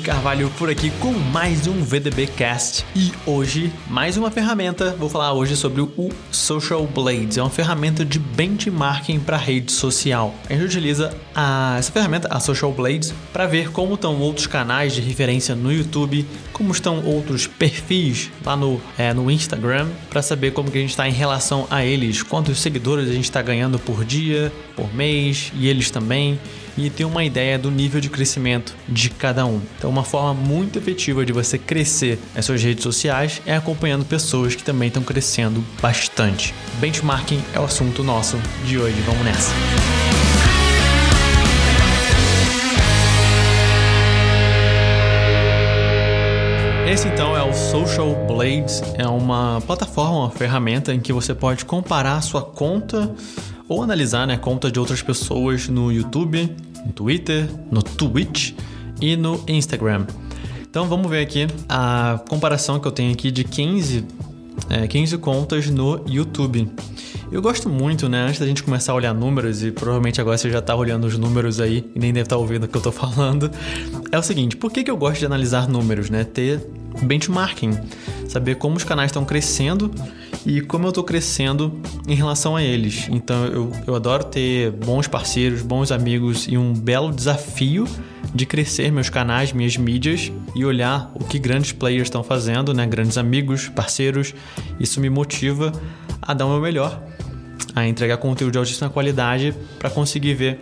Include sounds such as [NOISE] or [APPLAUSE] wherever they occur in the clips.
Carvalho por aqui com mais um VDB Cast e hoje mais uma ferramenta. Vou falar hoje sobre o Social Blades. É uma ferramenta de benchmarking para rede social. A gente utiliza a, essa ferramenta, a Social Blades, para ver como estão outros canais de referência no YouTube, como estão outros perfis lá no, é, no Instagram, para saber como que a gente está em relação a eles, quantos seguidores a gente está ganhando por dia, por mês e eles também e ter uma ideia do nível de crescimento de cada um. Então, uma forma muito efetiva de você crescer nas suas redes sociais é acompanhando pessoas que também estão crescendo bastante. Benchmarking é o assunto nosso de hoje. Vamos nessa. Esse então é o Social Blades, é uma plataforma, uma ferramenta em que você pode comparar sua conta ou analisar né, conta de outras pessoas no YouTube, no Twitter, no Twitch e no Instagram. Então vamos ver aqui a comparação que eu tenho aqui de 15, é, 15 contas no YouTube. Eu gosto muito, né? Antes da gente começar a olhar números, e provavelmente agora você já tá olhando os números aí e nem deve estar tá ouvindo o que eu tô [LAUGHS] falando. É o seguinte, por que, que eu gosto de analisar números, né? Ter benchmarking, saber como os canais estão crescendo e como eu estou crescendo em relação a eles. Então eu, eu adoro ter bons parceiros, bons amigos e um belo desafio de crescer meus canais, minhas mídias e olhar o que grandes players estão fazendo, né? Grandes amigos, parceiros. Isso me motiva a dar o meu melhor, a entregar conteúdo de altíssima qualidade para conseguir ver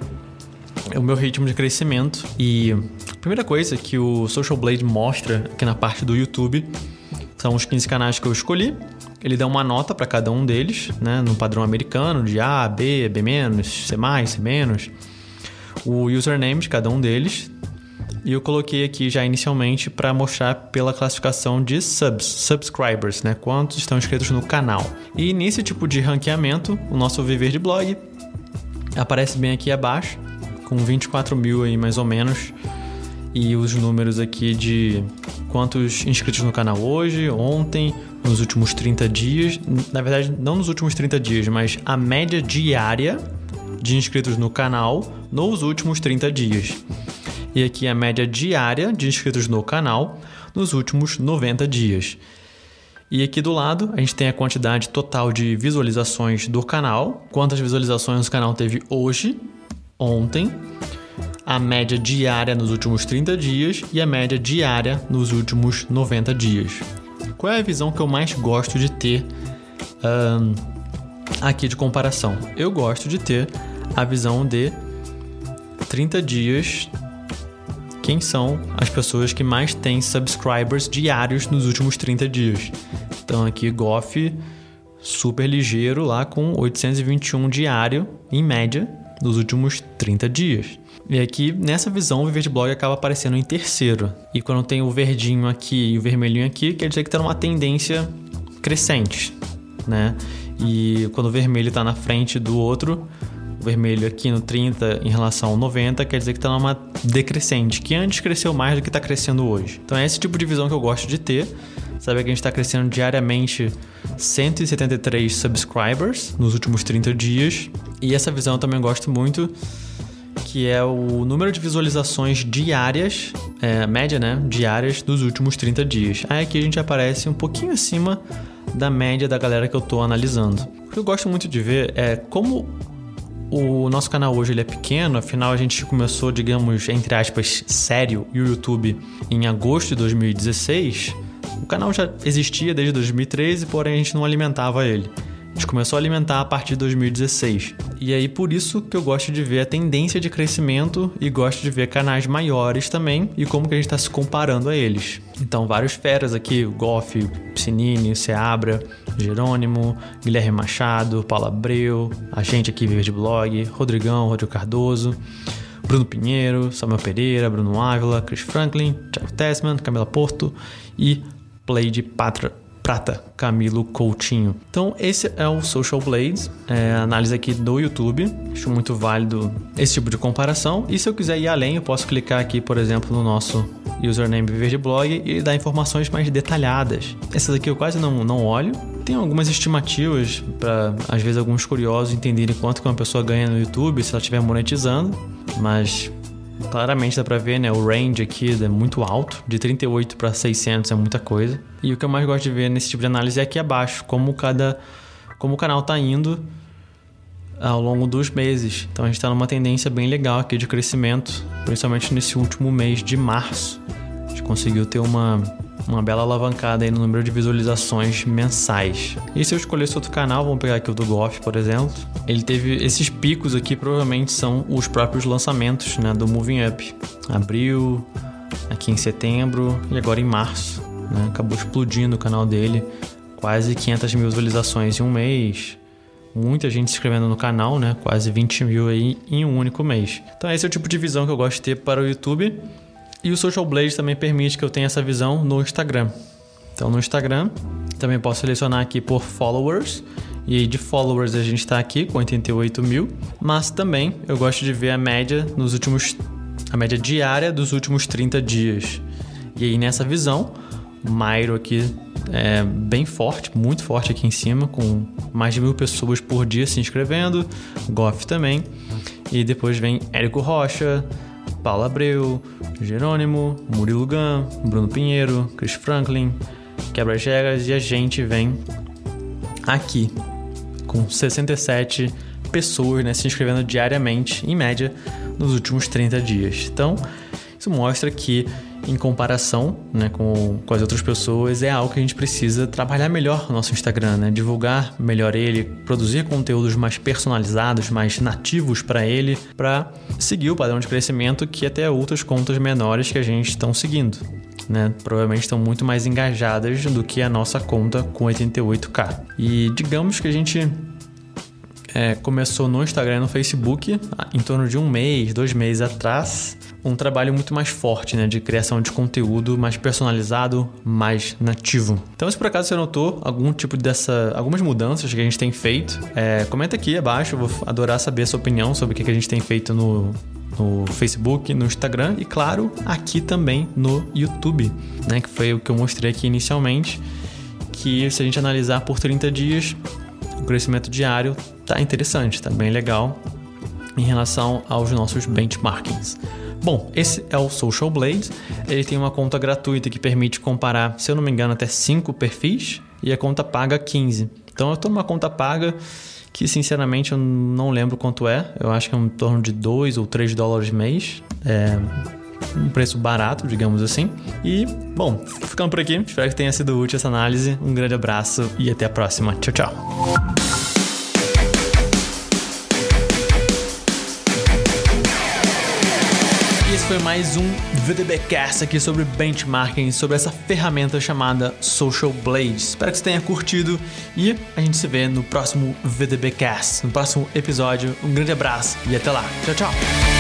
o meu ritmo de crescimento. E a primeira coisa que o Social Blade mostra aqui na parte do YouTube são os 15 canais que eu escolhi. Ele dá uma nota para cada um deles, né, no padrão americano de A, B, B-, C+, C-. O username de cada um deles. E eu coloquei aqui já inicialmente para mostrar pela classificação de subs, subscribers, né? Quantos estão inscritos no canal. E nesse tipo de ranqueamento, o nosso Viver de Blog aparece bem aqui abaixo com 24 mil aí mais ou menos. E os números aqui de quantos inscritos no canal hoje, ontem, nos últimos 30 dias. Na verdade, não nos últimos 30 dias, mas a média diária de inscritos no canal nos últimos 30 dias. E aqui a média diária de inscritos no canal nos últimos 90 dias. E aqui do lado a gente tem a quantidade total de visualizações do canal, quantas visualizações o canal teve hoje ontem, a média diária nos últimos 30 dias e a média diária nos últimos 90 dias. Qual é a visão que eu mais gosto de ter um, aqui de comparação? Eu gosto de ter a visão de 30 dias. Quem são as pessoas que mais têm subscribers diários nos últimos 30 dias? Então aqui Goff super ligeiro lá com 821 diário em média nos últimos 30 dias. E aqui, nessa visão, o Viver de Blog acaba aparecendo em terceiro. E quando tem o verdinho aqui e o vermelhinho aqui, quer dizer que está numa tendência crescente, né? E quando o vermelho está na frente do outro, o vermelho aqui no 30 em relação ao 90, quer dizer que está numa decrescente, que antes cresceu mais do que está crescendo hoje. Então é esse tipo de visão que eu gosto de ter. Sabe que a gente está crescendo diariamente 173 subscribers nos últimos 30 dias. E essa visão eu também gosto muito, que é o número de visualizações diárias, é, média, né? Diárias dos últimos 30 dias. Aí aqui a gente aparece um pouquinho acima da média da galera que eu estou analisando. O que eu gosto muito de ver é como o nosso canal hoje ele é pequeno, afinal a gente começou, digamos, entre aspas, sério, o YouTube em agosto de 2016 o canal já existia desde 2013, porém a gente não alimentava ele. Gente começou a alimentar a partir de 2016. E aí por isso que eu gosto de ver a tendência de crescimento e gosto de ver canais maiores também e como que a gente está se comparando a eles. Então vários feras aqui, Goff, Piscinini, Seabra, Jerônimo, Guilherme Machado, Paulo Abreu, a gente aqui Viver de Blog, Rodrigão, Rodrigo Cardoso, Bruno Pinheiro, Samuel Pereira, Bruno Ávila, Chris Franklin, Thiago Tessman, Camila Porto e Play de Patra, Prata, Camilo Coutinho. Então, esse é o Social Blades, é, análise aqui do YouTube. Acho muito válido esse tipo de comparação. E se eu quiser ir além, eu posso clicar aqui, por exemplo, no nosso username Viver de Blog e dar informações mais detalhadas. Essas aqui eu quase não, não olho. Tem algumas estimativas para, às vezes, alguns curiosos entenderem quanto que uma pessoa ganha no YouTube se ela estiver monetizando, mas Claramente dá pra ver, né? O range aqui é muito alto, de 38 para 600 é muita coisa. E o que eu mais gosto de ver nesse tipo de análise é aqui abaixo, como cada como o canal tá indo ao longo dos meses. Então a gente está numa tendência bem legal aqui de crescimento, principalmente nesse último mês de março. A gente conseguiu ter uma uma bela alavancada aí no número de visualizações mensais. E se eu escolhesse outro canal, vamos pegar aqui o do Golf, por exemplo, ele teve esses picos aqui, provavelmente são os próprios lançamentos né, do Moving Up. Abril, aqui em setembro e agora em março. Né? Acabou explodindo o canal dele, quase 500 mil visualizações em um mês. Muita gente se inscrevendo no canal, né? Quase 20 mil aí em um único mês. Então esse é o tipo de visão que eu gosto de ter para o YouTube. E o Social Blade também permite que eu tenha essa visão no Instagram. Então no Instagram também posso selecionar aqui por followers. E aí de followers a gente está aqui com 88 mil. Mas também eu gosto de ver a média nos últimos. a média diária dos últimos 30 dias. E aí nessa visão, o Mairo aqui é bem forte, muito forte aqui em cima, com mais de mil pessoas por dia se inscrevendo. Goff também. E depois vem Érico Rocha, Paulo Abreu, Jerônimo, Murilo Gun, Bruno Pinheiro, Chris Franklin, Quebra Jegas e a gente vem aqui com 67 pessoas né, se inscrevendo diariamente, em média, nos últimos 30 dias. Então, isso mostra que em comparação né, com, com as outras pessoas, é algo que a gente precisa trabalhar melhor no nosso Instagram, né? divulgar melhor ele, produzir conteúdos mais personalizados, mais nativos para ele, para seguir o padrão de crescimento que até outras contas menores que a gente estão seguindo. Né? Provavelmente estão muito mais engajadas do que a nossa conta com 88k. E digamos que a gente é, começou no Instagram e no Facebook em torno de um mês, dois meses atrás um trabalho muito mais forte, né, de criação de conteúdo mais personalizado, mais nativo. Então, se por acaso você notou algum tipo dessa, algumas mudanças que a gente tem feito, é, comenta aqui abaixo, vou adorar saber a sua opinião sobre o que a gente tem feito no, no Facebook, no Instagram e, claro, aqui também no YouTube, né, que foi o que eu mostrei aqui inicialmente, que se a gente analisar por 30 dias, o crescimento diário tá interessante, tá bem legal em relação aos nossos benchmarkings. Bom, esse é o Social Blade. Ele tem uma conta gratuita que permite comparar, se eu não me engano, até 5 perfis e a conta paga 15. Então eu estou numa conta paga que sinceramente eu não lembro quanto é. Eu acho que é em torno de 2 ou 3 dólares mês. É um preço barato, digamos assim. E, bom, ficando por aqui. Espero que tenha sido útil essa análise. Um grande abraço e até a próxima. Tchau, tchau. Foi mais um VDBcast aqui sobre benchmarking, sobre essa ferramenta chamada Social Blade. Espero que você tenha curtido e a gente se vê no próximo VDBcast, no próximo episódio. Um grande abraço e até lá. Tchau, tchau.